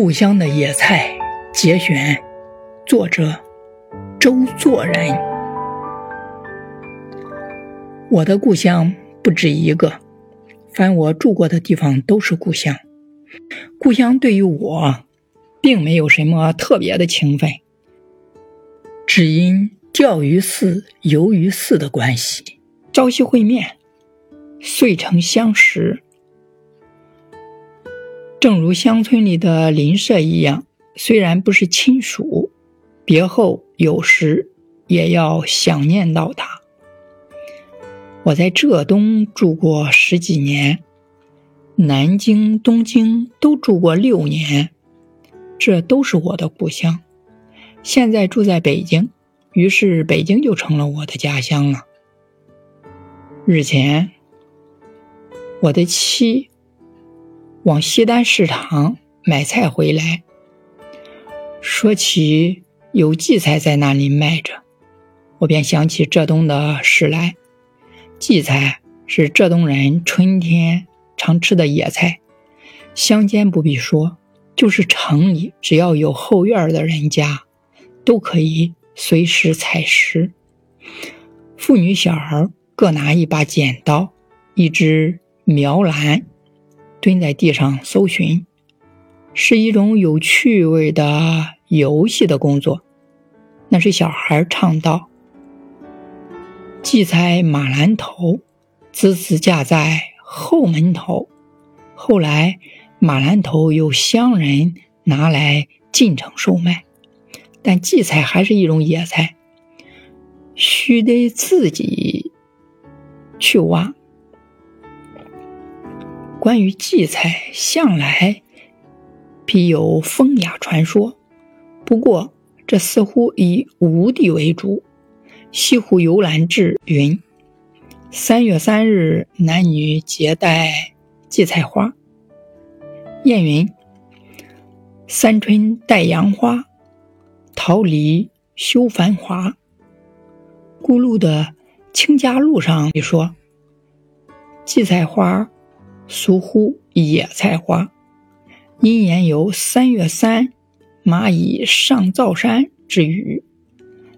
故乡的野菜节选，作者周作人。我的故乡不止一个，凡我住过的地方都是故乡。故乡对于我，并没有什么特别的情分，只因钓鱼寺、游鱼寺的关系，朝夕会面，遂成相识。正如乡村里的邻舍一样，虽然不是亲属，别后有时也要想念到他。我在浙东住过十几年，南京、东京都住过六年，这都是我的故乡。现在住在北京，于是北京就成了我的家乡了。日前，我的妻。往西单市场买菜回来，说起有荠菜在那里卖着，我便想起浙东的事来。荠菜是浙东人春天常吃的野菜，乡间不必说，就是城里只要有后院的人家，都可以随时采食。妇女小孩各拿一把剪刀，一只苗篮。蹲在地上搜寻，是一种有趣味的游戏的工作。那是小孩唱道：“荠菜马兰头，子子架在后门头。”后来，马兰头有乡人拿来进城售卖，但荠菜还是一种野菜，须得自己去挖。关于荠菜，向来必有风雅传说。不过，这似乎以吴地为主。《西湖游览志》云：“三月三日，男女结带荠菜花。”燕云：“三春带杨花，桃李羞繁华。”故路的《清嘉路》上你说：“荠菜花。”俗呼野菜花，因言有三月三，蚂蚁上灶山之语。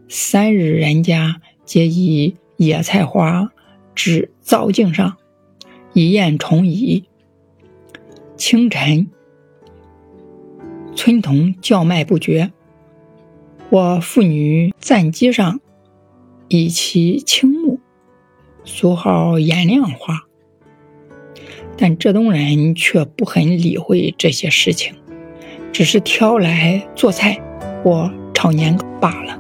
三日人家皆以野菜花置灶镜上，以宴虫蚁。清晨，村童叫卖不绝，或妇女暂机上以其青木，俗号颜亮花。但浙东人却不很理会这些事情，只是挑来做菜或炒年糕罢了。